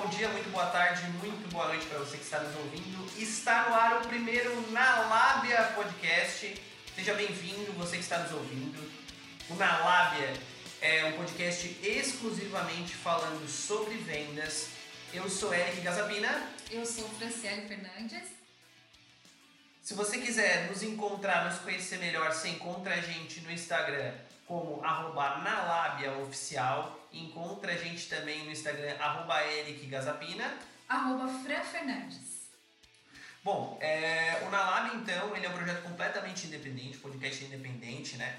bom dia, muito boa tarde, muito boa noite para você que está nos ouvindo. Está no ar o primeiro Na Lábia Podcast. Seja bem-vindo, você que está nos ouvindo. O Na Lábia é um podcast exclusivamente falando sobre vendas. Eu sou Eric Gazabina. Eu sou Franciele Fernandes. Se você quiser nos encontrar, nos conhecer melhor, você encontra a gente no Instagram como arroba nalabiaoficial. Encontra a gente também no Instagram, arroba ericgazapina. Arroba Fran Fernandes. Bom, é, o Nalab, então, ele é um projeto completamente independente, podcast independente, né?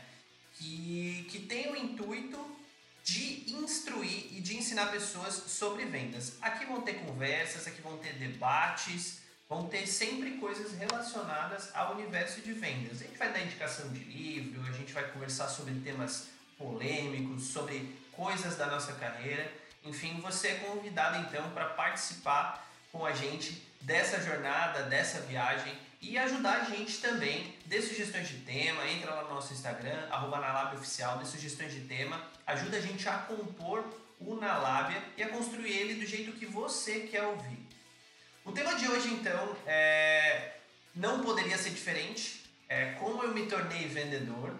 Que, que tem o intuito de instruir e de ensinar pessoas sobre vendas. Aqui vão ter conversas, aqui vão ter debates, vão ter sempre coisas relacionadas ao universo de vendas. A gente vai dar indicação de livro, a gente vai conversar sobre temas polêmicos, sobre coisas da nossa carreira. Enfim, você é convidado então para participar com a gente dessa jornada, dessa viagem e ajudar a gente também. Dê sugestões de tema, entra lá no nosso Instagram, arroba Oficial, dê sugestões de tema, ajuda a gente a compor o Nalábia e a construir ele do jeito que você quer ouvir. O tema de hoje, então, é... não poderia ser diferente. É como eu me tornei vendedor.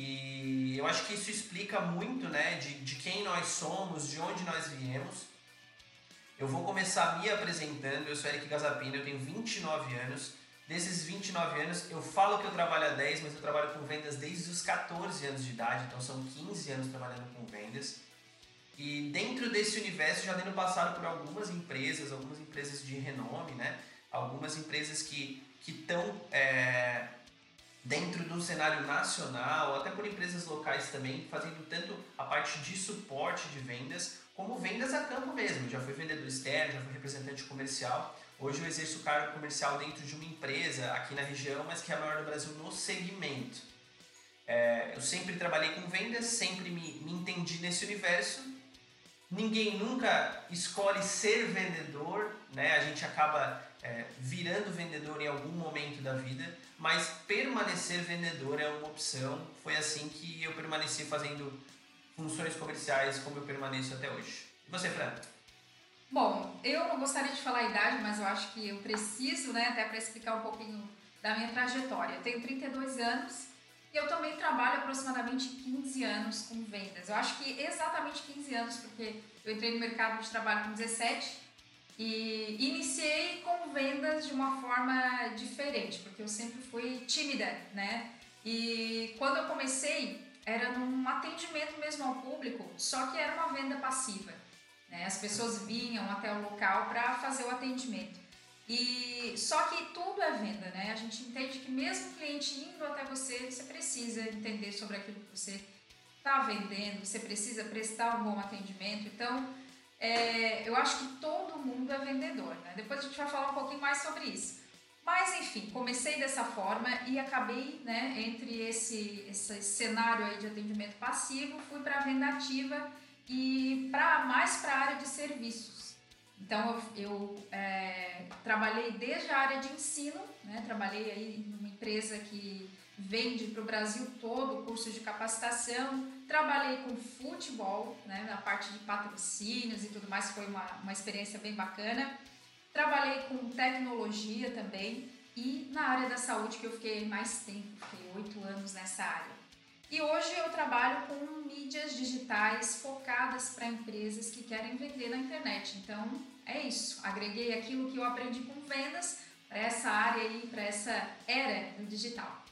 E eu acho que isso explica muito né, de, de quem nós somos, de onde nós viemos. Eu vou começar me apresentando. Eu sou Eric Gazapina, eu tenho 29 anos. Desses 29 anos, eu falo que eu trabalho há 10, mas eu trabalho com vendas desde os 14 anos de idade, então são 15 anos trabalhando com vendas. E dentro desse universo já tendo passado por algumas empresas, algumas empresas de renome, né? Algumas empresas que estão é, dentro do cenário nacional, até por empresas locais também, fazendo tanto a parte de suporte de vendas, como vendas a campo mesmo. Já fui vendedor externo, já fui representante comercial. Hoje eu exerço cargo comercial dentro de uma empresa aqui na região, mas que é a maior do Brasil no segmento. É, eu sempre trabalhei com vendas, sempre me, me entendi nesse universo Ninguém nunca escolhe ser vendedor, né? A gente acaba é, virando vendedor em algum momento da vida, mas permanecer vendedor é uma opção. Foi assim que eu permaneci fazendo funções comerciais como eu permaneço até hoje. E você, Fran? Bom, eu não gostaria de falar a idade, mas eu acho que eu preciso, né, até para explicar um pouquinho da minha trajetória. Eu tenho 32 anos e eu também trabalho aproximadamente 15 anos com vendas. Eu acho que exatamente 15 anos, porque eu entrei no mercado de trabalho com 17 e iniciei com vendas de uma forma diferente, porque eu sempre fui tímida, né? E quando eu comecei, era num atendimento mesmo ao público, só que era uma venda passiva. Né? As pessoas vinham até o local para fazer o atendimento. E só que tudo é venda, né? A gente entende que mesmo o cliente indo até você, você precisa entender sobre aquilo que você está vendendo, você precisa prestar um bom atendimento. Então, é, eu acho que todo mundo é vendedor, né? Depois a gente vai falar um pouquinho mais sobre isso. Mas enfim, comecei dessa forma e acabei, né, entre esse, esse cenário aí de atendimento passivo, fui para a venda ativa e para mais para a área de serviços. Então eu, eu é, trabalhei desde a área de ensino, né? trabalhei aí numa empresa que vende para o Brasil todo curso de capacitação, trabalhei com futebol, né? na parte de patrocínios e tudo mais, foi uma, uma experiência bem bacana. Trabalhei com tecnologia também e na área da saúde que eu fiquei mais tempo, fiquei oito anos nessa área. E hoje eu trabalho com mídias digitais focadas para empresas que querem vender na internet. Então é isso, agreguei aquilo que eu aprendi com vendas para essa área aí, para essa era do digital.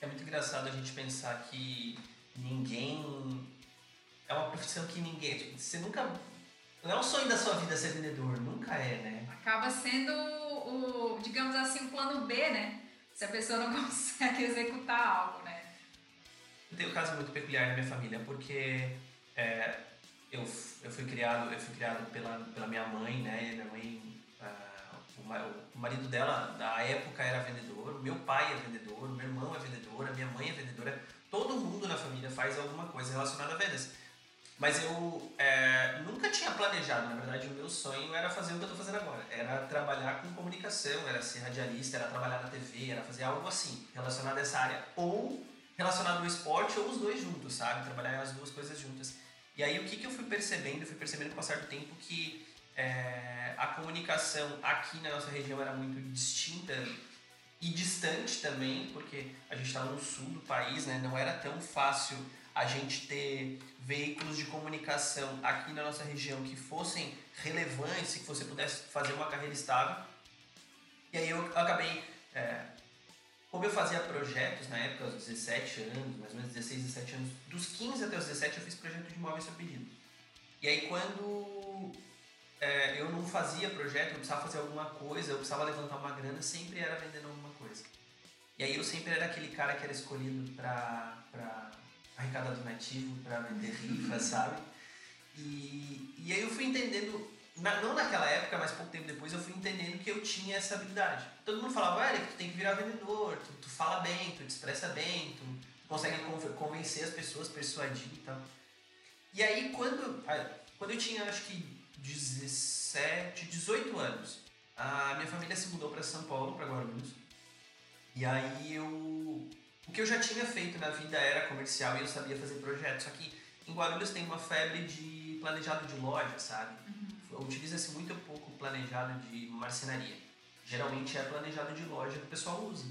É muito engraçado a gente pensar que ninguém. É uma profissão que ninguém. Tipo, você nunca. Não é o sonho da sua vida ser vendedor, nunca é, né? Acaba sendo o, digamos assim, o plano B, né? Se a pessoa não consegue executar algo, né? Eu tenho um caso muito peculiar na minha família, porque é, eu, eu fui criado eu fui criado pela, pela minha mãe, né? Minha mãe, uh, o, o, marido dela na época era vendedor, meu pai é vendedor, meu irmão é vendedor, a minha mãe é vendedora. Todo mundo na família faz alguma coisa relacionada a vendas. Mas eu é, nunca tinha planejado, na verdade, o meu sonho era fazer o que eu estou fazendo agora. Era trabalhar com comunicação, era ser radialista, era trabalhar na TV, era fazer algo assim, relacionado a essa área. Ou relacionado ao esporte ou os dois juntos, sabe? Trabalhar as duas coisas juntas. E aí o que, que eu fui percebendo? Eu fui percebendo com o passar do tempo que é, a comunicação aqui na nossa região era muito distinta e distante também, porque a gente estava no sul do país, né? Não era tão fácil a gente ter veículos de comunicação aqui na nossa região que fossem relevantes, que você pudesse fazer uma carreira estável. E aí eu acabei, é, como eu fazia projetos na época, aos 17 anos, mais ou menos 16, 17 anos, dos 15 até os 17 eu fiz projeto de imóveis sob pedido. E aí quando é, eu não fazia projeto, eu precisava fazer alguma coisa, eu precisava levantar uma grana, sempre era vendendo alguma coisa. E aí eu sempre era aquele cara que era escolhido para arrecadar donativo, para vender rifa, sabe? E, e aí eu fui entendendo, na, não naquela época, mas pouco tempo depois, eu fui entendendo que eu tinha essa habilidade. Todo mundo falava, Eric, tu tem que virar vendedor, tu, tu fala bem, tu te expressa bem, tu, tu consegue convencer as pessoas, persuadir e tal. E aí quando, quando eu tinha, acho que 17, 18 anos, a minha família se mudou para São Paulo, para Guarulhos. E aí eu. O que eu já tinha feito na vida era comercial e eu sabia fazer projetos. Só que em Guarulhos tem uma febre de planejado de loja, sabe? Uhum. Utiliza-se muito pouco planejado de marcenaria. Geralmente é planejado de loja que o pessoal usa.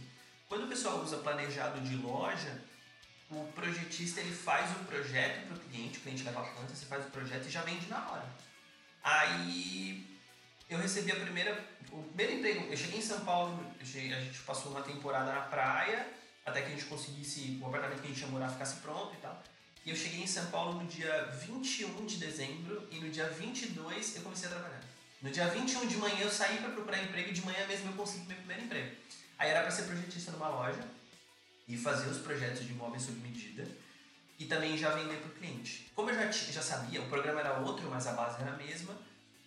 Quando o pessoal usa planejado de loja, o projetista ele faz o projeto para o cliente, o cliente leva a planta, você faz o projeto e já vende na hora. Aí eu recebi a primeira, o primeiro emprego. Eu cheguei em São Paulo, a gente passou uma temporada na praia, até que a gente conseguisse, o apartamento que a gente ia morar ficasse pronto e tal. E eu cheguei em São Paulo no dia 21 de dezembro e no dia 22 eu comecei a trabalhar. No dia 21 de manhã eu saí para procurar emprego e de manhã mesmo eu consegui meu primeiro emprego. Aí era para ser projetista numa loja e fazer os projetos de imóveis sob medida e também já vender para o cliente. Como eu já, já sabia, o programa era outro, mas a base era a mesma,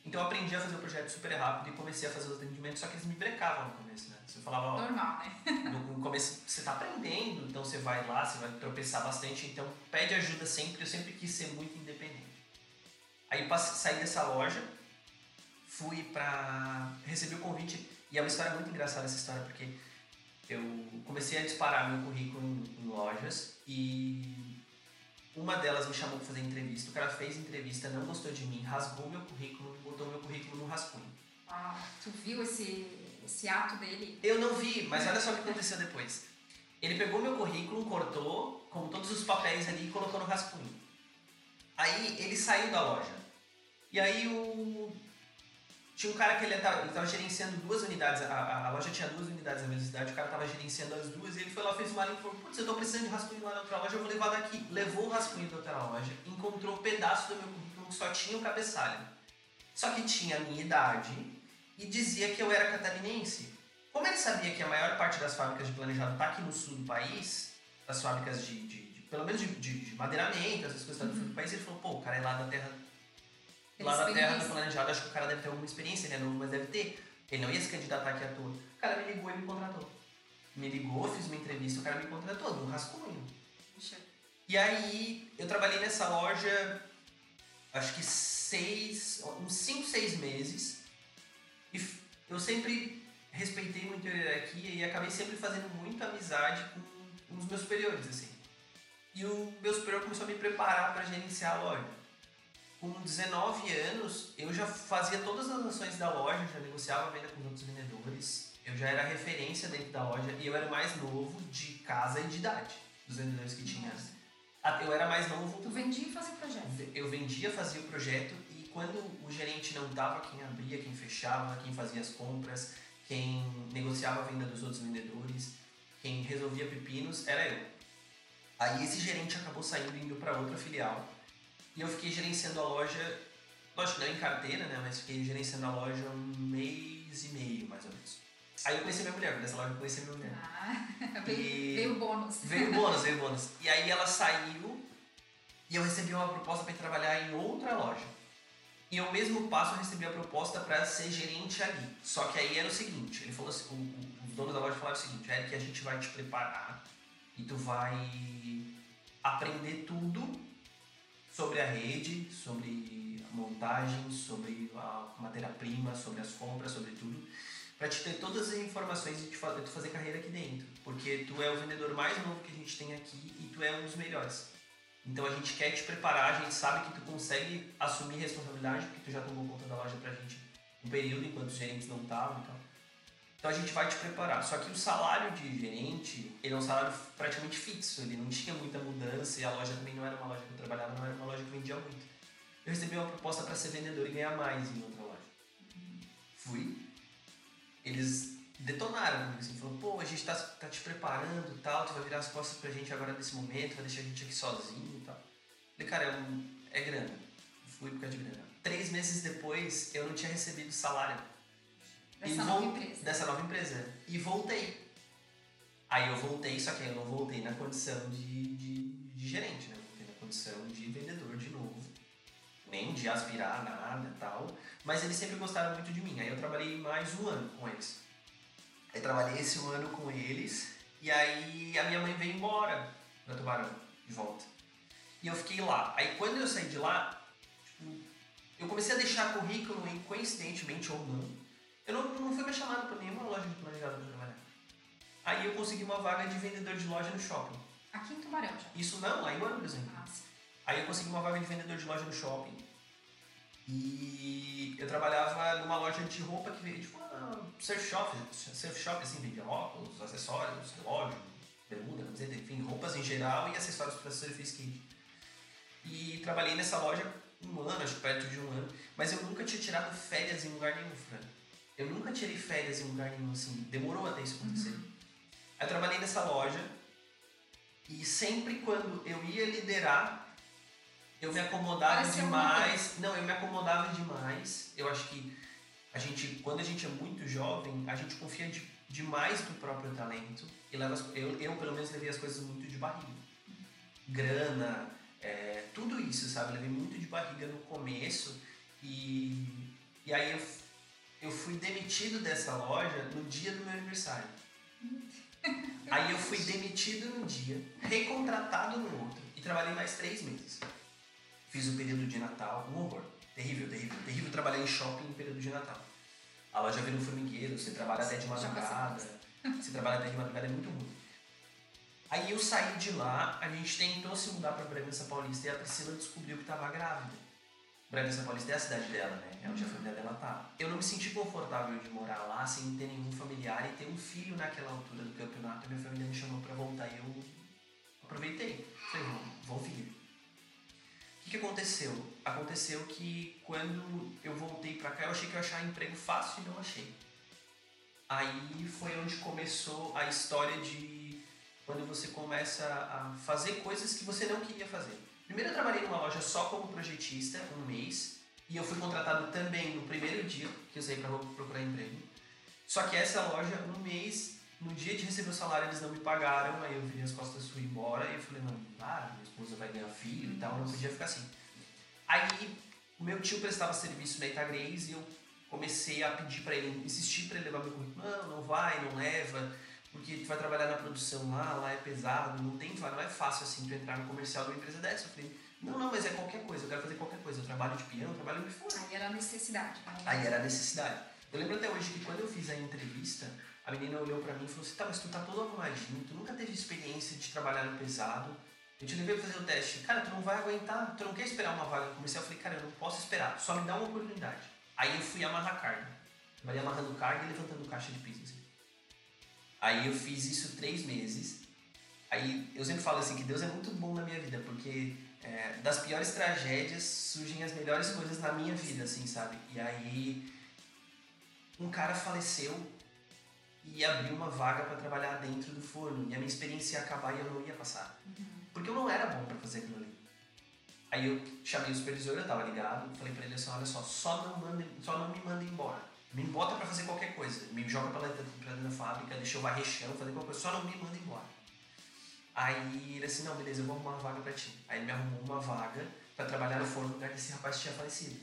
então eu aprendi a fazer o projeto super rápido e comecei a fazer os atendimentos, só que eles me brecavam no começo, né? Você falava, ó, Normal, né? no começo você está aprendendo, então você vai lá, você vai tropeçar bastante, então pede ajuda sempre, eu sempre quis ser muito independente. Aí passei, saí dessa loja, fui para recebi o convite, e é uma história muito engraçada essa história, porque eu comecei a disparar meu currículo em, em lojas e uma delas me chamou para fazer entrevista, o cara fez entrevista, não gostou de mim, rasgou meu currículo, botou meu currículo no rascunho. Ah, tu viu esse, esse ato dele? Eu não vi, mas olha só o que aconteceu depois. Ele pegou meu currículo, cortou, com todos os papéis ali e colocou no rascunho. Aí ele saiu da loja. E aí o tinha um cara que ele estava gerenciando duas unidades, a, a, a, loja tinha duas unidades na mesma cidade, o cara estava gerenciando as duas e ele foi lá, fez uma linha e falou: Putz, eu estou precisando de rascunho lá na outra loja, eu vou levar daqui. Levou o rascunho da outra loja, encontrou um pedaço do meu currículo que só tinha o cabeçalho. Só que tinha a minha idade e dizia que eu era catarinense. Como ele sabia que a maior parte das fábricas de planejado está aqui no sul do país, as fábricas de, de, de pelo menos de, de, de madeiramento, essas coisas uhum. do país, ele falou: Pô, o cara é lá da terra lá na terra do planejado, acho que o cara deve ter alguma experiência, ele é novo, mas deve ter. Ele não ia se candidatar aqui à toa. O cara me ligou e me contratou. Me ligou, fiz uma entrevista, o cara me contratou, no rascunho. Puxa. E aí, eu trabalhei nessa loja, acho que seis, uns cinco, seis meses. E eu sempre respeitei muito a hierarquia e acabei sempre fazendo muita amizade com os meus superiores, assim. E o meu superior começou a me preparar para gerenciar a loja com 19 anos, eu já fazia todas as ações da loja, já negociava a venda com outros vendedores, eu já era referência dentro da loja e eu era mais novo de casa e de idade dos vendedores que tinha. Eu era mais novo. Tu vendia e fazia o projeto? Eu vendia, fazia o projeto e quando o gerente não estava, quem abria, quem fechava, quem fazia as compras, quem negociava a venda dos outros vendedores, quem resolvia pepinos, era eu. Aí esse gerente acabou saindo indo para outra filial e eu fiquei gerenciando a loja, lógico, não em carteira, né? Mas fiquei gerenciando a loja um mês e meio, mais ou menos. Aí eu conheci minha mulher, nessa loja eu conheci minha mulher. Ah, veio, veio bônus. Veio bônus, veio bônus. E aí ela saiu e eu recebi uma proposta para trabalhar em outra loja. E ao mesmo passo eu recebi a proposta para ser gerente ali. Só que aí era o seguinte, ele falou assim, o, o, os donos da loja falaram o seguinte, é que a gente vai te preparar e tu vai aprender tudo sobre a rede, sobre a montagem, sobre a matéria-prima, sobre as compras, sobre tudo, para te ter todas as informações e te fazer, tu fazer carreira aqui dentro, porque tu é o vendedor mais novo que a gente tem aqui e tu é um dos melhores. Então a gente quer te preparar, a gente sabe que tu consegue assumir responsabilidade, porque tu já tomou conta da loja pra gente um período enquanto os gerentes não estavam e tal. Então a gente vai te preparar. Só que o salário de gerente, ele é um salário praticamente fixo, ele não tinha muita mudança e a loja também não era uma loja que eu trabalhava, não era uma loja que vendia muito. Eu recebi uma proposta para ser vendedor e ganhar mais em outra loja. Fui. Eles detonaram comigo, assim, falou, pô, a gente tá, tá te preparando tal, tu vai virar as costas pra gente agora nesse momento, vai deixar a gente aqui sozinho e tal. Falei, cara, é, é grana. Fui por causa de grana. Três meses depois, eu não tinha recebido salário. Dessa nova empresa. Dessa nova empresa. E voltei. Aí eu voltei, só que eu não voltei na condição de, de, de gerente, né? Voltei na condição de vendedor de novo. Nem de aspirar nada e tal. Mas eles sempre gostaram muito de mim. Aí eu trabalhei mais um ano com eles. Aí trabalhei esse um ano com eles. E aí a minha mãe veio embora pra Tubarão, de volta. E eu fiquei lá. Aí quando eu saí de lá, tipo, eu comecei a deixar currículo e coincidentemente ou não, eu não, não fui mais chamado para nenhuma loja de planejado para trabalhar. Aí eu consegui uma vaga de vendedor de loja no shopping. Aqui em Tubarão já. Isso não, lá em Guarulhos ainda. Ah, sim. Aí eu consegui uma vaga de vendedor de loja no shopping. E eu trabalhava numa loja de roupa que veio tipo uma surf shop, surf shop assim, vendia óculos, acessórios, relógio, bermuda, camiseta, enfim, roupas em geral e acessórios para surf skate. E trabalhei nessa loja um ano, acho que perto de um ano, mas eu nunca tinha tirado férias em lugar nenhum, Fran. Eu nunca tirei férias em lugar nenhum, assim, demorou até isso acontecer. Aí eu trabalhei nessa loja e sempre quando eu ia liderar, eu me acomodava Parecia demais. Não, eu me acomodava demais. Eu acho que a gente, quando a gente é muito jovem, a gente confia de- demais no próprio talento e leva as- eu, eu pelo menos levei as coisas muito de barriga. Grana, é, tudo isso, sabe? Levei muito de barriga no começo e, e aí eu, eu fui demitido dessa loja no dia do meu aniversário. Aí eu fui demitido num dia, recontratado no outro e trabalhei mais três meses. Fiz o período de Natal, um horror. Terrível, terrível. Terrível trabalhar em shopping em período de Natal. A loja vira um formigueiro, você trabalha até de madrugada. Você trabalha até de madrugada, é muito ruim. Aí eu saí de lá, a gente tentou se mudar para Bragança Paulista e a Priscila descobriu que estava grávida. Bragança Paulista é a cidade dela, né? É onde a família dela tá. Eu não me senti confortável de morar lá sem ter nenhum familiar e ter um filho naquela altura do campeonato. Minha família me chamou para voltar e eu aproveitei. Falei, vou, vou vir. O que, que aconteceu? Aconteceu que quando eu voltei pra cá, eu achei que eu ia achar emprego fácil e não achei. Aí foi onde começou a história de quando você começa a fazer coisas que você não queria fazer. Primeiro eu trabalhei numa loja só como projetista, um mês, e eu fui contratado também no primeiro dia que eu saí pra procurar emprego. Só que essa loja, um mês, no dia de receber o salário, eles não me pagaram, aí eu virei as costas fui embora, e eu falei, não, para, minha esposa vai ganhar filho e tal, não podia ficar assim. Aí o meu tio prestava serviço na Itagrês e eu comecei a pedir pra ele, insistir pra ele levar meu currículo. Não, não vai, não leva, porque tu vai trabalhar na produção lá, lá é pesado, não tem, não é fácil assim tu entrar no comercial de uma empresa dessa. Eu falei, não, não, mas é qualquer coisa, eu quero fazer qualquer coisa, eu trabalho de peão, eu trabalho onde for. Aí era a necessidade. né? Aí era a necessidade. Eu lembro até hoje que quando eu fiz a entrevista, a menina olhou pra mim e falou assim, tá, mas tu tá todo arrumadinho, tu nunca teve experiência de trabalhar no pesado, eu te levei pra fazer o teste. Cara, tu não vai aguentar, tu não quer esperar uma vaga no comercial? Eu falei, cara, eu não posso esperar, só me dá uma oportunidade. Aí eu fui amarrar carga. Trabalhei amarrando carga e levantando caixa de piso, assim. Aí eu fiz isso três meses. Aí eu sempre falo assim que Deus é muito bom na minha vida, porque é, das piores tragédias surgem as melhores coisas na minha vida, assim, sabe? E aí um cara faleceu e abriu uma vaga para trabalhar dentro do forno. E a minha experiência ia acabar e eu não ia passar. Porque eu não era bom para fazer aquilo ali. Aí eu chamei o supervisor, eu tava ligado, falei pra ele assim, olha só, só não, só não me manda embora. Me bota pra fazer qualquer coisa. Me joga pra dentro, da fábrica, deixa eu varrer chão, fazer qualquer coisa, só não me manda embora. Aí ele assim, não, beleza, eu vou arrumar uma vaga pra ti. Aí ele me arrumou uma vaga pra trabalhar no forno no lugar que esse rapaz tinha falecido.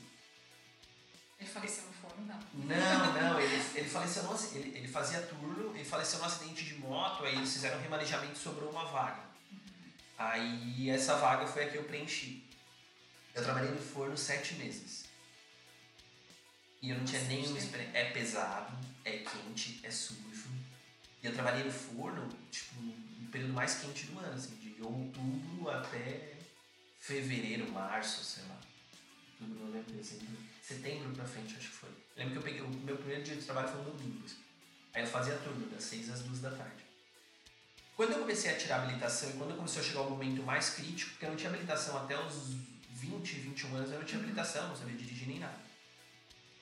Ele faleceu no forno, não. Não, não, ele, ele faleceu no, ele, ele fazia turno, ele faleceu num acidente de moto, aí eles fizeram um remanejamento e sobrou uma vaga. Aí essa vaga foi a que eu preenchi. Eu trabalhei no forno sete meses. E eu não tinha nenhuma experiência. É pesado, é quente, é sujo. E eu trabalhei no forno, tipo, no período mais quente do ano, assim, de outubro até fevereiro, março, sei lá. Tudo não lembro, dezembro. Setembro pra frente, acho que foi. Eu lembro que eu peguei, o meu primeiro dia de trabalho foi no domingo. assim. Aí eu fazia turno, das 6 às 2 da tarde. Quando eu comecei a tirar a habilitação e quando começou a chegar o momento mais crítico, porque eu não tinha habilitação até os 20, 21 anos, eu não tinha habilitação, não sabia dirigir nem nada.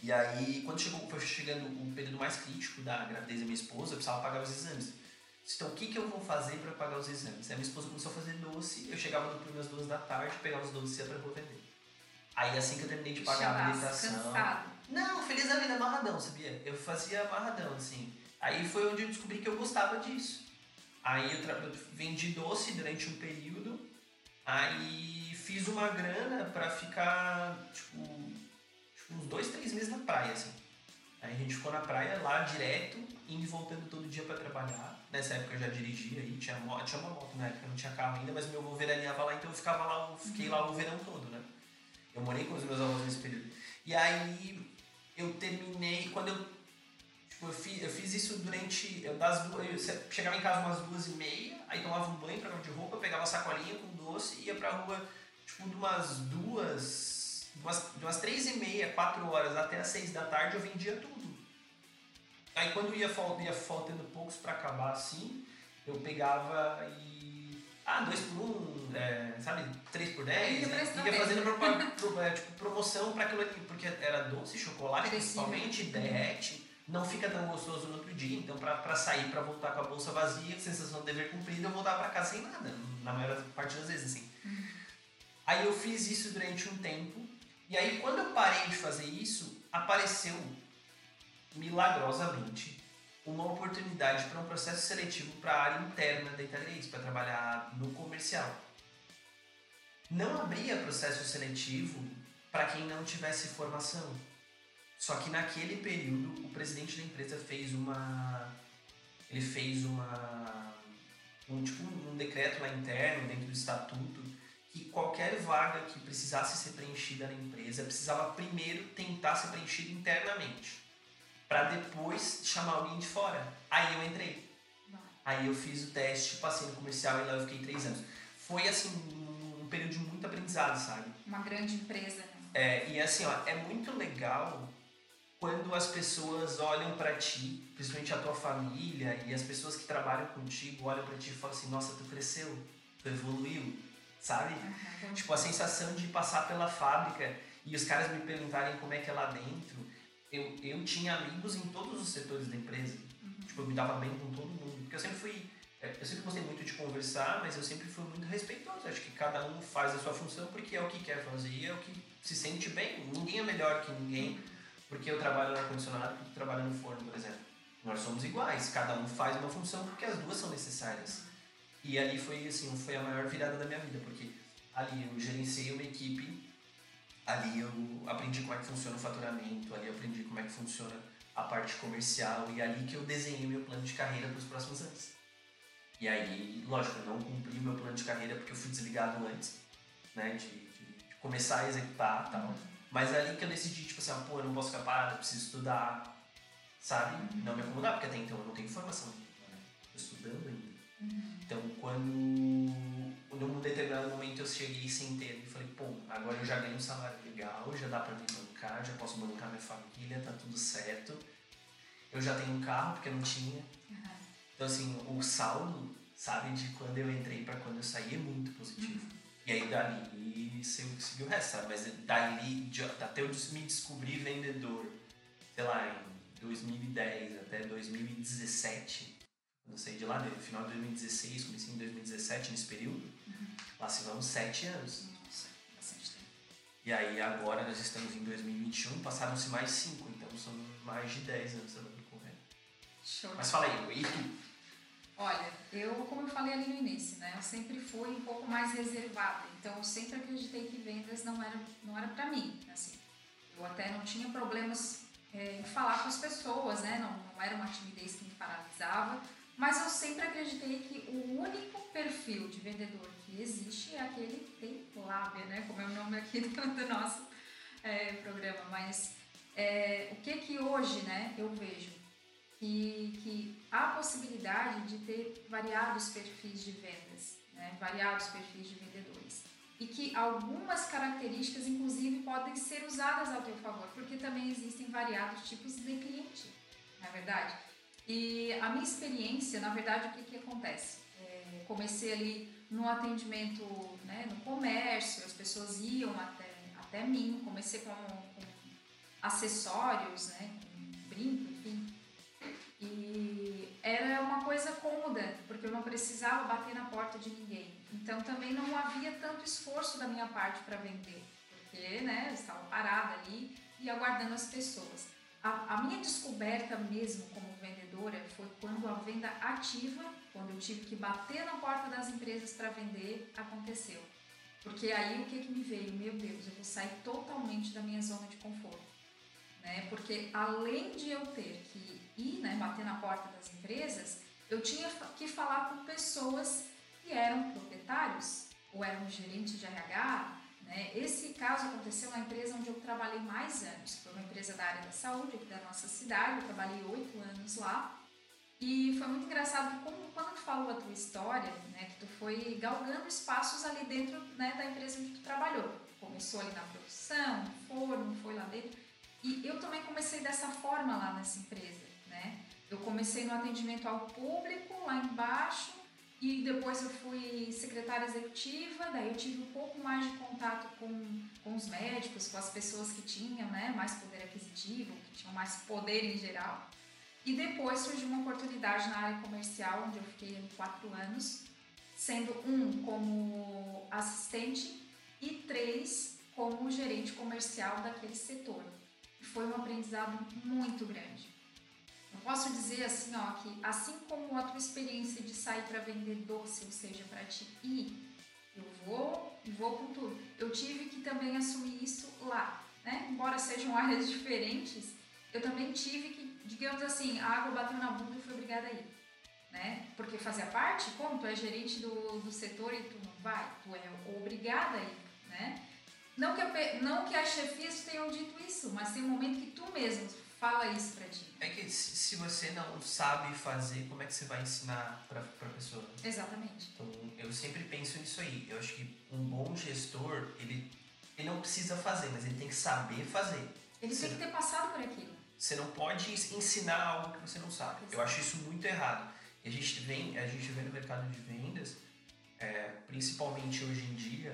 E aí, quando chegou, foi chegando o período mais crítico da gravidez da minha esposa, eu precisava pagar os exames. Então, o que, que eu vou fazer para pagar os exames? Aí minha esposa começou a fazer doce, eu chegava no turno às duas da tarde, pegava os doces e ia pra rua vender. Aí, assim que eu terminei de pagar a habilitação... Cansado. Não, feliz da vida, amarradão, sabia? Eu fazia amarradão, assim. Aí foi onde eu descobri que eu gostava disso. Aí eu, eu vendi doce durante um período, aí fiz uma grana pra ficar, tipo, uns dois, três meses na praia, assim. Aí a gente ficou na praia lá direto, indo e voltando todo dia pra trabalhar. Nessa época eu já dirigia aí, tinha, mo- tinha uma moto na época, não tinha carro ainda, mas meu avô veraneava lá, então eu ficava lá, eu fiquei lá o verão todo, né? Eu morei com os meus avós nesse período. E aí eu terminei, quando eu Tipo, eu fiz, eu fiz isso durante. Eu, das duas, eu chegava em casa umas duas e meia, aí tomava um banho, trocava de roupa, pegava a sacolinha com doce e ia pra rua, tipo, de umas duas. Umas, de umas três e meia, quatro horas até as seis da tarde eu vendia tudo. Aí quando ia, ia faltando poucos pra acabar assim, eu pegava e. Ah, dois por um, é, sabe? Três por dez. Né? Ia fazendo pro- é, tipo, promoção pra aquilo ali, porque era doce, chocolate principalmente, derrete não fica tão gostoso no outro dia. Então, pra, pra sair, pra voltar com a bolsa vazia, sensação de dever cumprido, eu voltava pra casa sem nada, na maior parte das vezes, assim. Aí eu fiz isso durante um tempo, e aí quando eu parei de fazer isso, apareceu milagrosamente uma oportunidade para um processo seletivo para a área interna da Italianes, para trabalhar no comercial. Não abria processo seletivo para quem não tivesse formação. Só que naquele período o presidente da empresa fez uma ele fez uma um tipo um decreto lá interno dentro do estatuto que qualquer vaga que precisasse ser preenchida na empresa precisava primeiro tentar ser preenchida internamente para depois chamar alguém de fora. Aí eu entrei. Aí eu fiz o teste, passei no comercial e lá eu fiquei três anos. Foi assim um período de muito aprendizado, sabe? Uma grande empresa, né? É, e assim, ó, é muito legal quando as pessoas olham pra ti, principalmente a tua família e as pessoas que trabalham contigo olham pra ti e falam assim: nossa, tu cresceu, tu evoluiu, sabe? Uhum. Tipo, a sensação de passar pela fábrica e os caras me perguntarem como é que é lá dentro. Eu, eu tinha amigos em todos os setores da empresa. Tipo, eu me dava bem com todo mundo. Porque eu sempre fui. é, Eu sempre gostei muito de conversar, mas eu sempre fui muito respeitoso. Acho que cada um faz a sua função porque é o que quer fazer e é o que se sente bem. Ninguém é melhor que ninguém porque eu trabalho no ar-condicionado e tu trabalha no forno, por exemplo. Nós somos iguais, cada um faz uma função porque as duas são necessárias. E ali foi assim, foi a maior virada da minha vida, porque ali eu gerenciei uma equipe, ali eu aprendi como é que funciona o faturamento, ali eu aprendi como é que funciona a parte comercial e ali que eu desenhei meu plano de carreira para os próximos anos. E aí, lógico, eu não cumpri meu plano de carreira porque eu fui desligado antes, né, de, de- de começar a executar e tal. Mas é ali que eu decidi, tipo assim, ah, pô, eu não posso parado, eu preciso estudar, sabe? Não me acomodar, porque até então eu não tenho formação, né? Estudando ainda. Então, quando, num determinado momento eu cheguei sem ter, eu falei, pô, agora eu já ganho um salário legal, já dá pra me bancar, já posso bancar minha família, tá tudo certo. Eu já tenho um carro, porque eu não tinha. Então, assim, o saldo, sabe, de quando eu entrei pra quando eu saí é muito positivo. E aí, dali, seguiu segui o resto, sabe? Mas dali, até eu me descobrir vendedor, sei lá, em 2010 até 2017, não sei de lá, no final de 2016, comecei em 2017, nesse período, lá se vão sete anos. Nossa, bastante tempo. E aí, agora nós estamos em 2021, passaram-se mais cinco, então são mais de 10 anos trabalhando com renda. Show. Mas fala aí, e tu? Olha, eu, como eu falei ali no início, né, eu sempre fui um pouco mais reservada, então eu sempre acreditei que vendas não era, não era para mim, assim. Eu até não tinha problemas é, em falar com as pessoas, né, não, não era uma timidez que me paralisava, mas eu sempre acreditei que o único perfil de vendedor que existe é aquele que tem lábia, né, como é o nome aqui do, do nosso é, programa, mas é, o que que hoje, né, eu vejo que, que há possibilidade de ter variados perfis de vendas, né? variados perfis de vendedores. e que algumas características, inclusive, podem ser usadas ao teu favor, porque também existem variados tipos de cliente, não é verdade? E a minha experiência, na verdade, o que, que acontece? É, comecei ali no atendimento, né, no comércio, as pessoas iam até, até mim, comecei com, com acessórios, né, com brinco, enfim. E era uma coisa cômoda, porque eu não precisava bater na porta de ninguém. Então também não havia tanto esforço da minha parte para vender, porque né, eu estava parada ali e aguardando as pessoas. A, a, minha descoberta mesmo como vendedora foi quando a venda ativa, quando eu tive que bater na porta das empresas para vender, aconteceu. Porque aí o que, que me veio? Meu Deus, eu vou sair totalmente da minha zona de conforto. Né? Porque além de eu ter que ir né, bater na porta das empresas, eu tinha que falar com pessoas que eram proprietários ou eram gerentes de RH. Né? Esse caso aconteceu na empresa onde eu trabalhei mais anos. Foi uma empresa da área da saúde aqui da nossa cidade. Eu trabalhei oito anos lá. E foi muito engraçado como, quando tu falou a tua história, né, que tu foi galgando espaços ali dentro né, da empresa onde tu trabalhou. Começou ali na produção, no forno, foi lá dentro. E eu também comecei dessa forma lá nessa empresa, né? Eu comecei no atendimento ao público lá embaixo e depois eu fui secretária executiva, daí eu tive um pouco mais de contato com, com os médicos, com as pessoas que tinham né, mais poder aquisitivo, que tinham mais poder em geral. E depois surgiu uma oportunidade na área comercial, onde eu fiquei quatro anos, sendo um como assistente e três como gerente comercial daquele setor. Foi um aprendizado muito grande eu posso dizer assim, ó, que assim como a tua experiência de sair para vender doce, ou seja, para te ir, eu vou e vou com tudo. Eu tive que também assumir isso lá, né? Embora sejam áreas diferentes, eu também tive que, digamos assim, a água bateu na bunda e fui obrigada a ir, né? Porque fazia parte, como tu é gerente do, do setor e tu não vai, tu é obrigada a ir, né? Não que, a, não que as chefias tenham dito isso, mas tem um momento que tu mesmo fala isso pra ti. É que se você não sabe fazer, como é que você vai ensinar pra, pra pessoa? Exatamente. Então, eu sempre penso nisso aí. Eu acho que um bom gestor, ele, ele não precisa fazer, mas ele tem que saber fazer. Ele você, tem que ter passado por aquilo. Você não pode ensinar algo que você não sabe. Exatamente. Eu acho isso muito errado. E a gente vem, a gente vê no mercado de vendas, é, principalmente hoje em dia,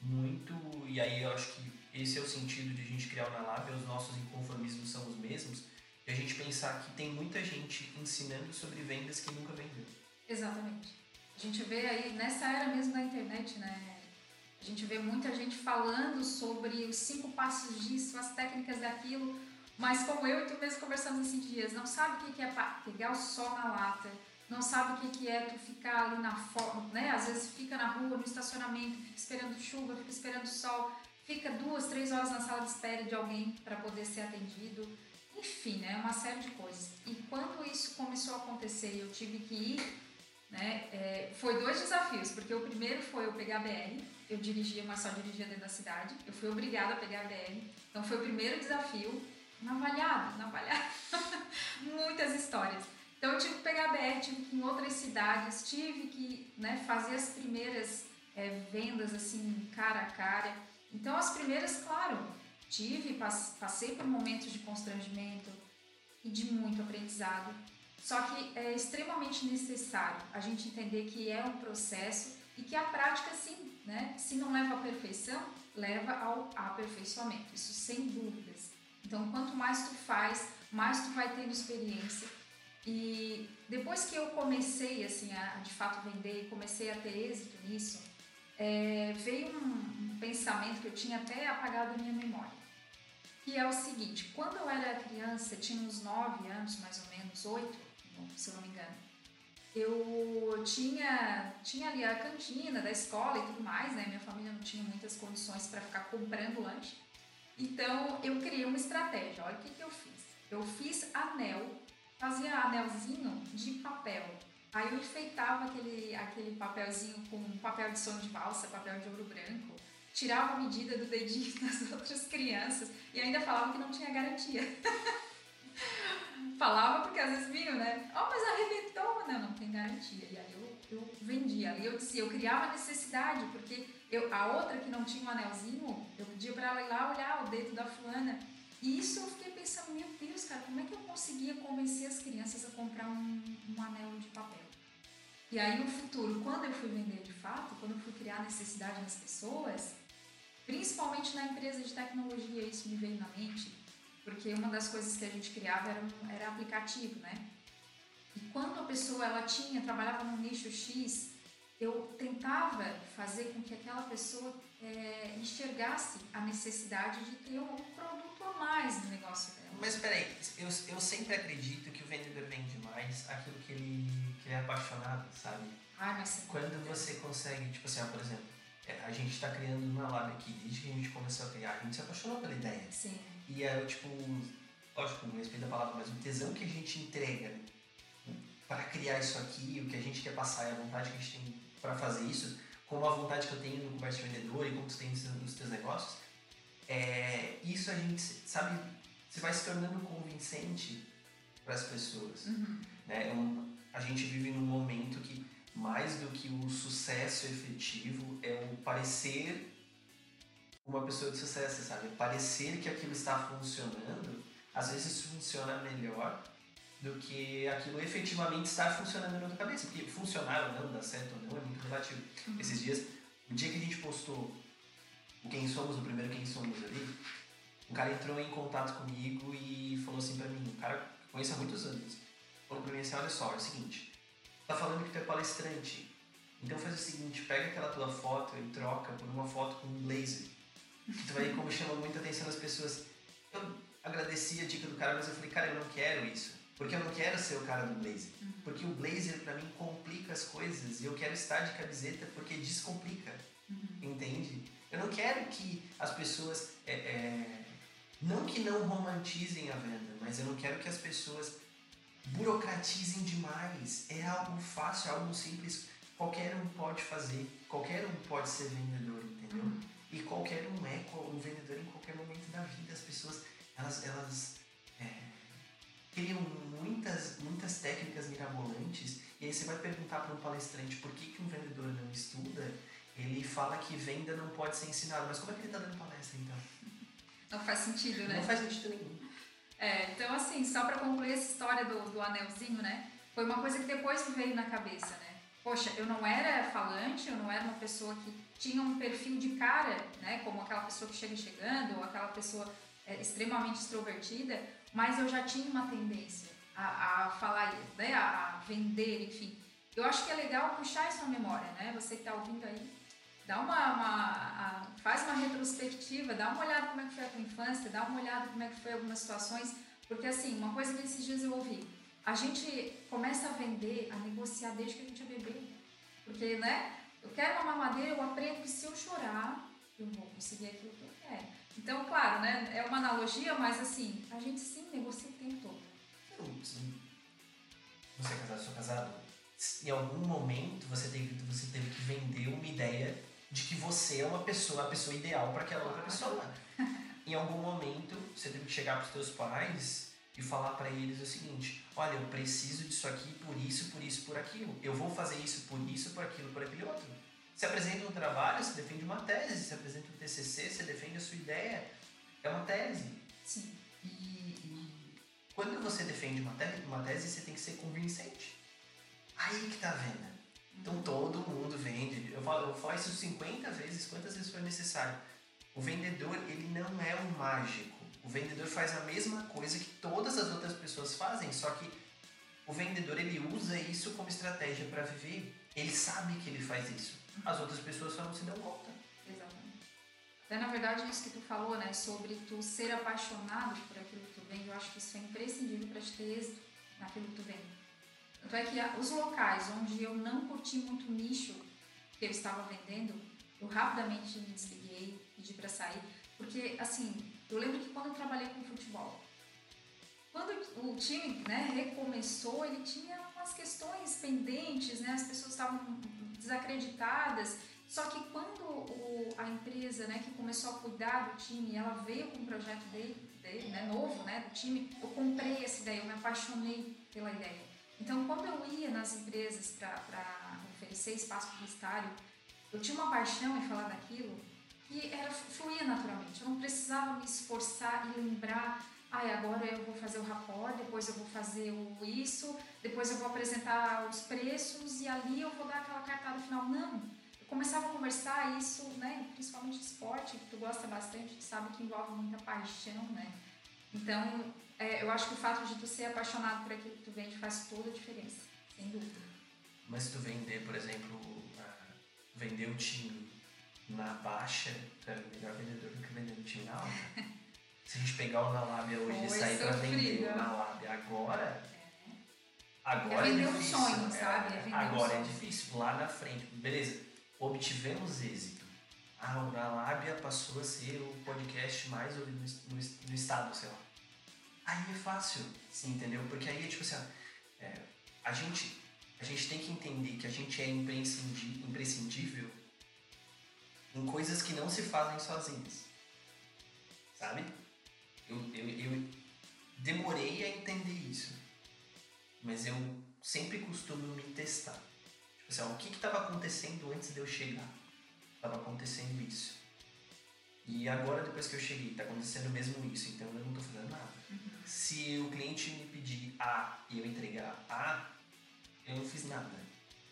muito, e aí eu acho que esse é o sentido de a gente criar o Nalab, os nossos inconformismos são os mesmos, e a gente pensar que tem muita gente ensinando sobre vendas que nunca vendeu. Exatamente. A gente vê aí, nessa era mesmo da internet, né? A gente vê muita gente falando sobre os cinco passos disso, as técnicas daquilo, mas como eu e tu mesmo conversamos esses dias, não sabe o que é pegar o sol na lata, não sabe o que é tu ficar ali na forma, né? Às vezes fica na rua, no estacionamento, fica esperando chuva, fica esperando sol, fica duas, três horas na sala de espera de alguém para poder ser atendido. Enfim, né? Uma série de coisas. E quando isso começou a acontecer e eu tive que ir, né? É, foi dois desafios, porque o primeiro foi eu pegar a BR, eu dirigia, mas só dirigia dentro da cidade, eu fui obrigada a pegar a BR, então foi o primeiro desafio, navalhado, navalhado, muitas histórias. Então eu tive que pegar a BR, tive que ir em outras cidades, tive que né, fazer as primeiras é, vendas assim, cara a cara. Então as primeiras, claro, tive, passei por momentos de constrangimento e de muito aprendizado. Só que é extremamente necessário a gente entender que é um processo e que a prática, sim, né? Se não leva à perfeição, leva ao aperfeiçoamento, isso sem dúvidas. Então, quanto mais tu faz, mais tu vai tendo experiência e depois que eu comecei assim a, de fato vender e comecei a ter êxito nisso, é, veio um, pensamento que eu tinha até apagado minha memória, que é o seguinte: quando eu era criança, tinha uns 9 anos, mais ou menos, 8, se eu não me engano, eu tinha, tinha ali a cantina da escola e tudo mais, né? Minha família não tinha muitas condições para ficar comprando lanche. Então eu criei uma estratégia. Olha o que, que eu fiz. Eu fiz anel fazia anelzinho de papel. Aí eu enfeitava aquele, aquele papelzinho com papel de som de valsa, papel de ouro branco, tirava a medida do dedinho das outras crianças e ainda falava que não tinha garantia. falava porque às vezes vinham, né? Oh, mas arrebentou! Não, não tem garantia. E aí eu, eu vendia. Ali eu dizia, eu criava necessidade, porque Eu, a outra que não tinha um anelzinho, eu pedia para ela ir lá olhar o dedo da fulana. E isso eu fiquei pensando, meu Deus, cara, como é que eu conseguia convencer as crianças a comprar um, um anel de papel? E aí no futuro, quando eu fui vender de fato, quando eu fui criar necessidade nas pessoas, principalmente na empresa de tecnologia, isso me veio na mente, porque uma das coisas que a gente criava era, era aplicativo, né? E quando a pessoa ela tinha, trabalhava no nicho X, eu tentava fazer com que aquela pessoa é, enxergasse a necessidade de ter um produto a mais no negócio dela. Mas peraí, eu, eu sempre acredito que o vendedor vende mais aquilo que ele é apaixonado, sabe? Ai, mas Quando você consegue, tipo assim, por exemplo, é, a gente está criando uma lab aqui, desde que a gente começou a criar, a gente se apaixonou pela ideia. Sim. E é, tipo, lógico, não respeito a palavra, mas o tesão que a gente entrega para criar isso aqui, o que a gente quer passar e a vontade que a gente tem para fazer isso, como a vontade que eu tenho no comércio vendedor e como tu tem nos teus negócios, é, isso a gente, sabe, você vai se tornando convincente para as pessoas. Uhum. Né? É um, a gente vive num momento que mais do que o sucesso efetivo é o parecer uma pessoa de sucesso, sabe? Parecer que aquilo está funcionando, às vezes funciona melhor do que aquilo efetivamente está funcionando na tua cabeça. Porque funcionar ou não, dar certo ou não, é muito relativo. Uhum. Esses dias, o dia que a gente postou o Quem Somos, o primeiro Quem Somos ali, um cara entrou em contato comigo e falou assim pra mim, um cara conheço há muitos anos, falou pra mim assim, olha só, é o seguinte, tá falando que tu é palestrante, então faz o seguinte, pega aquela tua foto e troca por uma foto com um blazer, que tu vai ver como chama muita atenção das pessoas. Eu agradeci a dica do cara, mas eu falei, cara, eu não quero isso. Porque eu não quero ser o cara do blazer. Porque o blazer pra mim complica as coisas e eu quero estar de camiseta porque descomplica. Entende? Eu não quero que as pessoas. é, é, não que não romantizem a venda, mas eu não quero que as pessoas burocratizem demais. É algo fácil, é algo simples. Qualquer um pode fazer, qualquer um pode ser vendedor, entendeu? Uhum. E qualquer um é um vendedor em qualquer momento da vida. As pessoas, elas, elas é, criam muitas, muitas técnicas mirabolantes. E aí você vai perguntar para um palestrante por que, que um vendedor não estuda, ele fala que venda não pode ser ensinada. Mas como é que ele está dando palestra então? Não faz sentido, né? Não faz sentido nenhum. É, então assim, só para concluir essa história do, do anelzinho, né? Foi uma coisa que depois me veio na cabeça, né? Poxa, eu não era falante, eu não era uma pessoa que tinha um perfil de cara, né? Como aquela pessoa que chega chegando, ou aquela pessoa é, extremamente extrovertida, mas eu já tinha uma tendência a, a falar, né? A, a vender, enfim. Eu acho que é legal puxar isso na memória, né? Você que está ouvindo aí, dá uma, uma a, faz uma retrospectiva, dá uma olhada como é que foi a tua infância, dá uma olhada como é que foi algumas situações, porque assim, uma coisa que esses dias eu ouvi, a gente começa a vender, a negociar desde que a gente é bebê, porque, né, eu quero uma mamadeira, eu aprendo que se eu chorar, eu vou conseguir aquilo que eu quero. Então, claro, né, é uma analogia, mas assim, a gente sim negocia o tempo todo. Você é casado, sou casado. Em algum momento você teve, você teve que vender uma ideia de que você é uma pessoa, a pessoa ideal para aquela outra pessoa. Em algum momento você teve que chegar para os teus pais e falar para eles o seguinte: olha, eu preciso disso aqui por isso, por isso, por aquilo. Eu vou fazer isso por isso, por aquilo, por aquele outro. Você apresenta um trabalho, você defende uma tese. Você apresenta um TCC, você defende a sua ideia. É uma tese. Sim. E, e quando você defende uma tese, uma tese, você tem que ser convincente. Aí que tá a venda. Então todo mundo vende. Eu, falo, eu falar isso 50 vezes, quantas vezes for necessário. O vendedor, ele não é um mágico. O vendedor faz a mesma coisa que todas as outras pessoas fazem, só que o vendedor, ele usa isso como estratégia para viver. Ele sabe que ele faz isso. As outras pessoas só não se dão conta. Exatamente. Até na verdade isso que tu falou, né, sobre tu ser apaixonado por aquilo que tu vende, eu acho que isso é imprescindível para te ter êxito naquilo que tu vende. Tanto é que os locais onde eu não curti muito o nicho que eu estava vendendo, eu rapidamente me desliguei, pedi para sair, porque assim, eu lembro que quando eu trabalhei com futebol, quando o time né, recomeçou, ele tinha umas questões pendentes, né, as pessoas estavam desacreditadas. Só que quando o, a empresa né, que começou a cuidar do time, ela veio com um projeto dele, dele né, novo né, do time, eu comprei essa ideia, eu me apaixonei pela ideia. Então, quando eu ia nas empresas para oferecer espaço publicitário, eu tinha uma paixão em falar daquilo que era, fluía naturalmente. Eu não precisava me esforçar e lembrar, ai, ah, agora eu vou fazer o rapport, depois eu vou fazer o isso, depois eu vou apresentar os preços e ali eu vou dar aquela cartada final. Não. Eu começava a conversar isso, né, principalmente de esporte, que tu gosta bastante, tu sabe que envolve muita paixão, né? Então, é, eu acho que o fato de tu ser apaixonado por aquilo que tu vende faz toda a diferença, sem dúvida. Mas se tu vender, por exemplo, vender o time na baixa, tu é melhor vendedor do que vender o time na alta. se a gente pegar o na lábia hoje e sair para vender o na lábia agora, é. agora é, vender é difícil. um sonho, sabe? É agora um é difícil. Lá na frente, beleza, obtivemos êxito. Ah, o Na Lábia passou a ser o podcast mais ouvido no, no, no estado, sei lá. Aí é fácil, sim, entendeu? Porque aí é tipo assim, é, a, gente, a gente tem que entender que a gente é imprescindível em coisas que não se fazem sozinhas. Sabe? Eu, eu, eu demorei a entender isso. Mas eu sempre costumo me testar. Tipo assim, ó, o que estava acontecendo antes de eu chegar? Estava acontecendo isso. E agora, depois que eu cheguei, está acontecendo mesmo isso, então eu não estou fazendo nada. Uhum. Se o cliente me pedir A e eu entregar A, eu não fiz nada.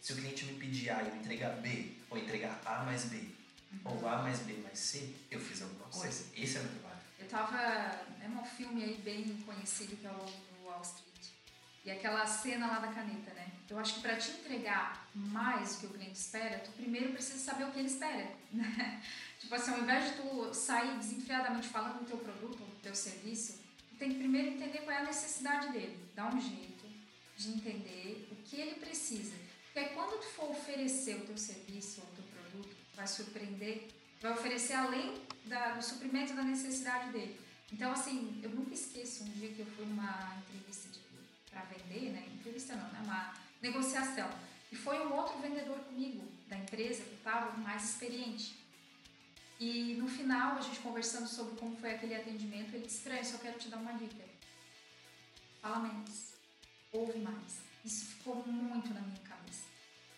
Se o cliente me pedir A e eu entregar B, ou entregar A mais B, uhum. ou A mais B mais C, eu fiz alguma coisa. Esse é o meu trabalho. Eu tava. É um filme aí bem conhecido que é o Wall Street. E aquela cena lá da caneta, né? Eu acho que para te entregar mais do que o cliente espera, tu primeiro precisa saber o que ele espera, né? Tipo assim, ao invés de tu sair desenfreadamente falando do teu produto do teu serviço, tem que primeiro entender qual é a necessidade dele. Dar um jeito de entender o que ele precisa. Porque quando tu for oferecer o teu serviço ou o teu produto, vai surpreender, vai oferecer além da, do suprimento da necessidade dele. Então, assim, eu nunca esqueço um dia que eu fui numa entrevista para vender, né? Entrevista não, né? Uma negociação. E foi um outro vendedor comigo da empresa que estava mais experiente. E no final, a gente conversando sobre como foi aquele atendimento, ele disse: Fran, só quero te dar uma dica. Fala menos, ouve mais. Isso ficou muito na minha cabeça.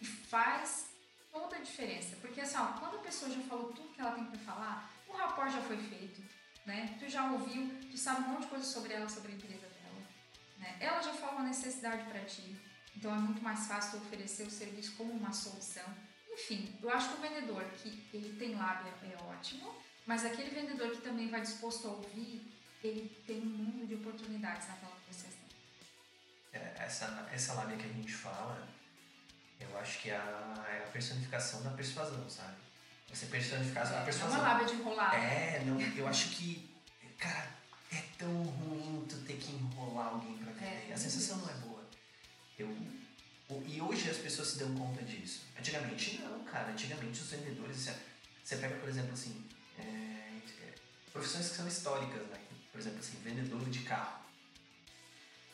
E faz toda a diferença. Porque assim, ó, quando a pessoa já falou tudo que ela tem para falar, o rapport já foi feito, né? Tu já ouviu, tu sabe um monte de coisa sobre ela, sobre a empresa dela. Né? Ela já fala uma necessidade para ti. Então é muito mais fácil oferecer o serviço como uma solução enfim, eu acho que o vendedor que ele tem lábia é ótimo, mas aquele vendedor que também vai disposto a ouvir, ele tem um mundo de oportunidades naquela negociação. É, essa, essa lábia que a gente fala, eu acho que é a, é a personificação da persuasão, sabe? Você personificar é, a persuasão. É uma lábia de enrolar. É, não, eu acho que, cara, é tão ruim tu ter que enrolar alguém pra vender. É, a sensação não é boa. Eu e hoje as pessoas se dão conta disso. Antigamente não, cara. Antigamente os vendedores. Você pega, por exemplo, assim. É, é, profissões que são históricas, né? Por exemplo, assim, vendedor de carro.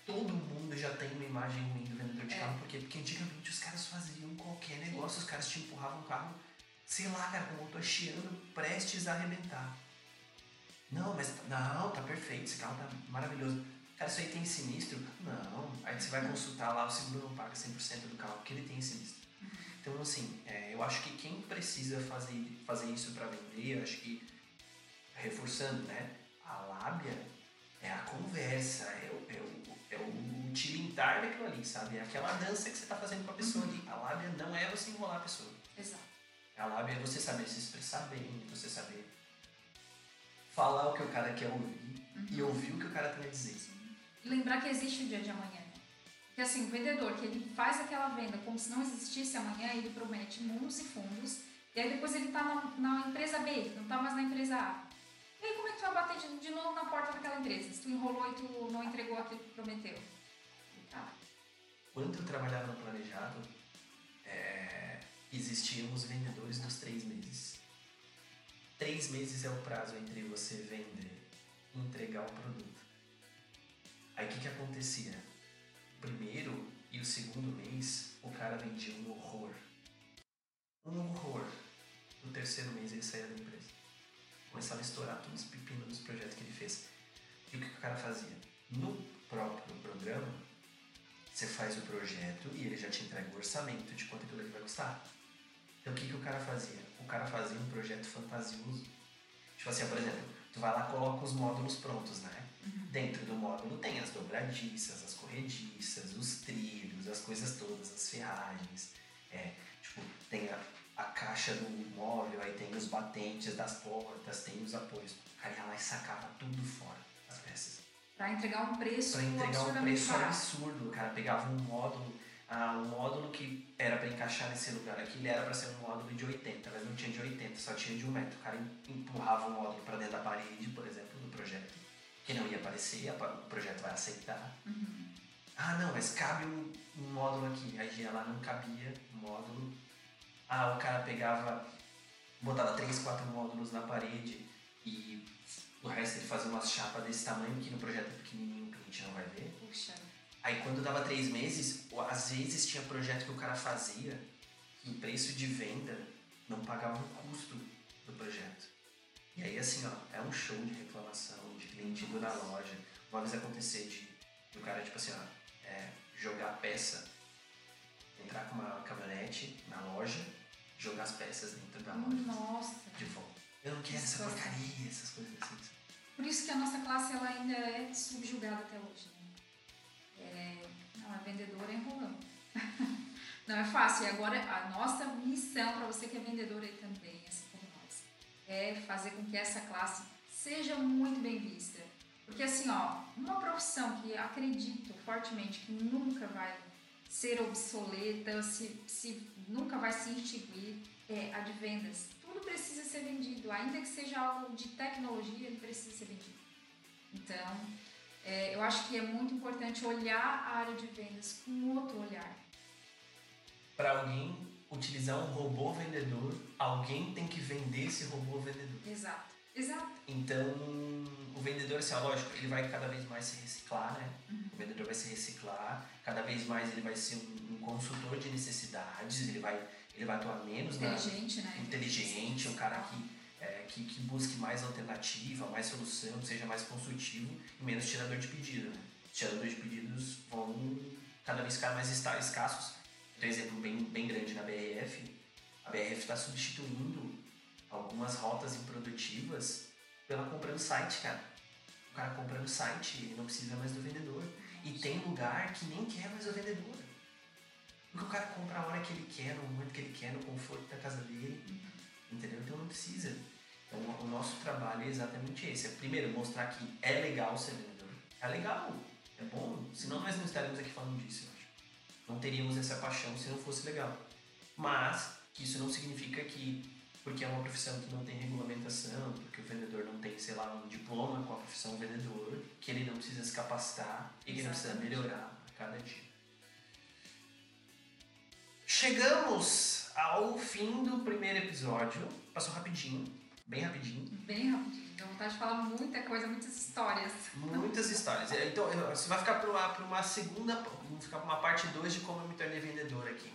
Todo mundo já tem uma imagem ruim do vendedor de é. carro, porque, porque antigamente os caras faziam qualquer negócio, os caras te empurravam o carro, sei lá, cara, com o motor chiando, prestes a arrebentar. Não, mas não, tá perfeito, esse carro tá maravilhoso. Cara, isso aí tem sinistro? Não. Aí você vai consultar lá, o seguro não paga 100% do carro, porque ele tem sinistro. Então, assim, é, eu acho que quem precisa fazer, fazer isso para vender, eu acho que, reforçando, né? A lábia é a conversa, é o, é o, é o tilintar daquilo ali, sabe? É aquela dança que você está fazendo com a pessoa ali. A lábia não é você enrolar a pessoa. Exato. A lábia é você saber se expressar bem, você saber falar o que o cara quer ouvir uhum. e ouvir o que o cara tem a dizer lembrar que existe o dia de amanhã. Que assim, o vendedor que ele faz aquela venda como se não existisse amanhã, ele promete mundos e fundos, e aí depois ele está na, na, empresa B, não está mais na empresa A. E aí como é que tu vai bater de, de novo na porta daquela empresa, se tu enrolou e tu não entregou aquilo que prometeu? Tá. Quando eu trabalhava no planejado, é, existiam os vendedores dos três meses. Três meses é o prazo entre você vender e entregar o produto. Aí o que, que acontecia? O primeiro e o segundo mês, o cara vendia um horror. Um horror. No terceiro mês ele saía da empresa. Começava a estourar todos os pepinos dos projetos que ele fez. E o que, que o cara fazia? No próprio programa, você faz o projeto e ele já te entrega o orçamento de quanto aquilo vai custar. Então o que, que o cara fazia? O cara fazia um projeto fantasioso. Tipo assim, por exemplo, tu vai lá coloca os módulos prontos, né? Dentro do módulo tem as dobradiças, as corrediças, os trilhos, as coisas todas, as ferragens. É, tipo, tem a, a caixa do móvel, aí tem os batentes das portas, tem os apoios. O cara ia lá e sacava tudo fora, as peças. Pra entregar um preço Pra entregar um preço absurdo. O cara pegava um módulo, ah, um módulo que era para encaixar nesse lugar aqui, ele era para ser um módulo de 80, mas não tinha de 80, só tinha de um metro. O cara empurrava o módulo para dentro da parede, por exemplo, do projeto, que não ia aparecer, o projeto vai aceitar. Uhum. Ah, não, mas cabe um, um módulo aqui. Aí ela não cabia, o módulo. Ah, o cara pegava, botava três, quatro módulos na parede e o resto ele fazia umas chapas desse tamanho que no projeto pequenininho o cliente não vai ver. Puxa. Aí quando dava três meses, às vezes tinha projeto que o cara fazia e o preço de venda não pagava o custo do projeto. E aí assim, ó, é um show de reclamação, de cliente indo na loja. Uma vez acontecer de, o cara, tipo assim, ó, é, jogar peça, entrar com uma caminhonete na loja, jogar as peças dentro da loja. Nossa. De volta. Eu não quero essa porcaria, essas coisas assim. Por isso que a nossa classe ela ainda é subjugada até hoje. Né? É, não, a vendedora é enrolando. não é fácil. E agora a nossa missão para você que é vendedor aí também, assim é fazer com que essa classe seja muito bem vista. Porque assim, ó, uma profissão que acredito fortemente que nunca vai ser obsoleta, se, se nunca vai se extinguir, é a de vendas tudo precisa ser vendido, ainda que seja algo de tecnologia, ele precisa ser vendido. Então, é, eu acho que é muito importante olhar a área de vendas com outro olhar. Para alguém utilizar um robô vendedor, alguém tem que vender esse robô vendedor. Exato, exato. Então, o vendedor, assim, lógico, ele vai cada vez mais se reciclar, né? Uhum. O vendedor vai se reciclar, cada vez mais ele vai ser um, um consultor de necessidades, ele vai ele vai atuar menos inteligente, na, né? inteligente, um cara que, é, que, que, busque mais alternativa, mais solução, seja mais consultivo e menos tirador de pedido. Né? Tirador de pedidos vão cada vez ficar mais escassos. Um exemplo bem, bem grande na BRF. A BRF está substituindo algumas rotas improdutivas pela compra no site, cara. O cara compra no site, ele não precisa mais do vendedor. E tem lugar que nem quer mais o vendedor. Porque o cara compra a hora que ele quer, no momento que ele quer, no conforto da casa dele. Entendeu? Então não precisa. Então o nosso trabalho é exatamente esse. É primeiro mostrar que é legal ser vendedor. É legal, é bom. Senão nós não estaríamos aqui falando disso. Não teríamos essa paixão se não fosse legal. Mas que isso não significa que porque é uma profissão que não tem regulamentação, porque o vendedor não tem, sei lá, um diploma com a profissão vendedor, que ele não precisa se capacitar e que ele não precisa melhorar a cada dia. Chegamos ao fim do primeiro episódio. Passou rapidinho, bem rapidinho. Bem rapidinho. Dá vontade de falar muita coisa, muitas histórias. Muitas histórias. É, então, você vai ficar para uma, uma segunda, vamos ficar para uma parte 2 de como eu me tornei vendedor aqui.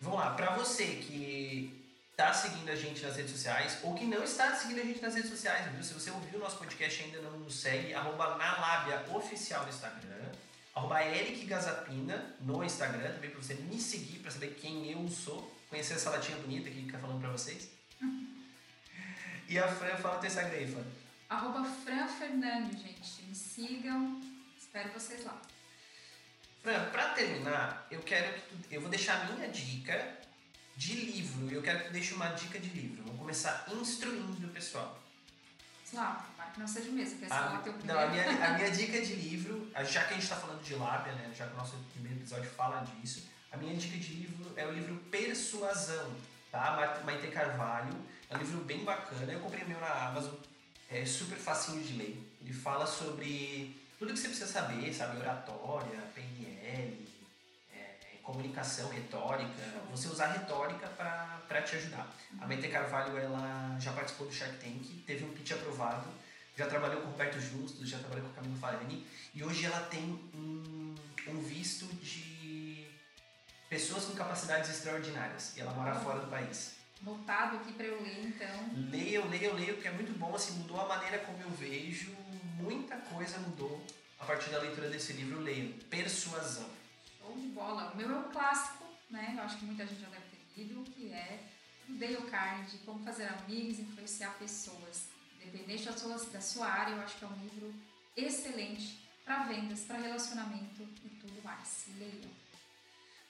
Vamos lá, para você que está seguindo a gente nas redes sociais ou que não está seguindo a gente nas redes sociais, viu? Se você ouviu o nosso podcast e ainda não nos segue, arroba oficial no Instagram arroba Eric Gazapina no Instagram, também para você me seguir, para saber quem eu sou, conhecer essa latinha bonita que fica falando para vocês. E a Fran, fala teu Instagram aí, Fran. Arroba Fran Fernandes, gente. Me sigam, espero vocês lá. Fran, para terminar, eu quero que tu, eu vou deixar a minha dica de livro. Eu quero que tu deixe uma dica de livro. Vamos começar instruindo o pessoal. Lá, que não seja mesmo, que é a, teu Não, a minha, a minha dica de livro, já que a gente está falando de lábia, né, já que o nosso primeiro episódio fala disso, a minha dica de livro é o livro Persuasão, tá? Maite Carvalho, é um livro bem bacana, eu comprei o meu na Amazon, é super facinho de ler. Ele fala sobre tudo que você precisa saber, sabe? Oratória, PNL, é, comunicação, retórica, você usar retórica para te ajudar. A Maite Carvalho, ela já participou do Shark Tank, teve um pitch aprovado, já trabalhou com o Roberto Justus, já trabalhou com o Camilo Farani, e hoje ela tem um, um visto de pessoas com capacidades extraordinárias, e ela mora fora do país. Notado aqui para eu ler, então. Leiam, leiam, leiam, porque é muito bom, assim, mudou a maneira como eu vejo, muita coisa mudou a partir da leitura desse livro, leiam. Persuasão. Show de bola. O meu é um clássico, né? Eu acho que muita gente já deve ter lido, que é do Dale Carnegie, Como Fazer Amigos e Influenciar Pessoas. Independente da sua, da sua área, eu acho que é um livro excelente para vendas, para relacionamento e tudo mais. Leiam.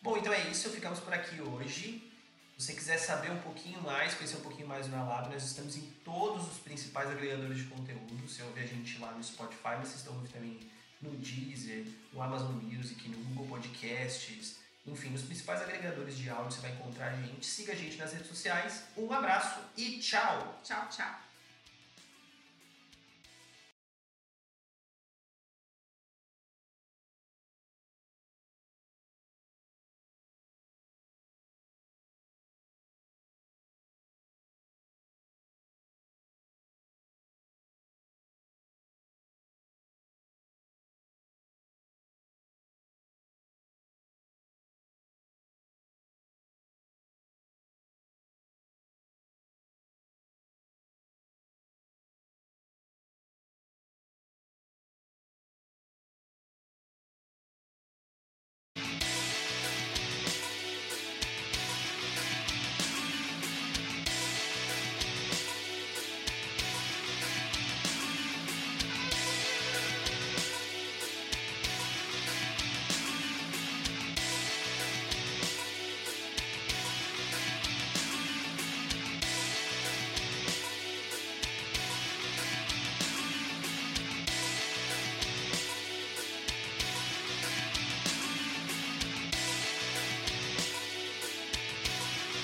Bom, então é isso. Ficamos por aqui hoje. Se você quiser saber um pouquinho mais, conhecer um pouquinho mais do Nalab, nós estamos em todos os principais agregadores de conteúdo. Você ouve a gente lá no Spotify, mas vocês estão ouvindo também no Deezer, no Amazon Music, no Google Podcasts, enfim, nos principais agregadores de áudio você vai encontrar a gente. Siga a gente nas redes sociais. Um abraço e tchau! Tchau, tchau!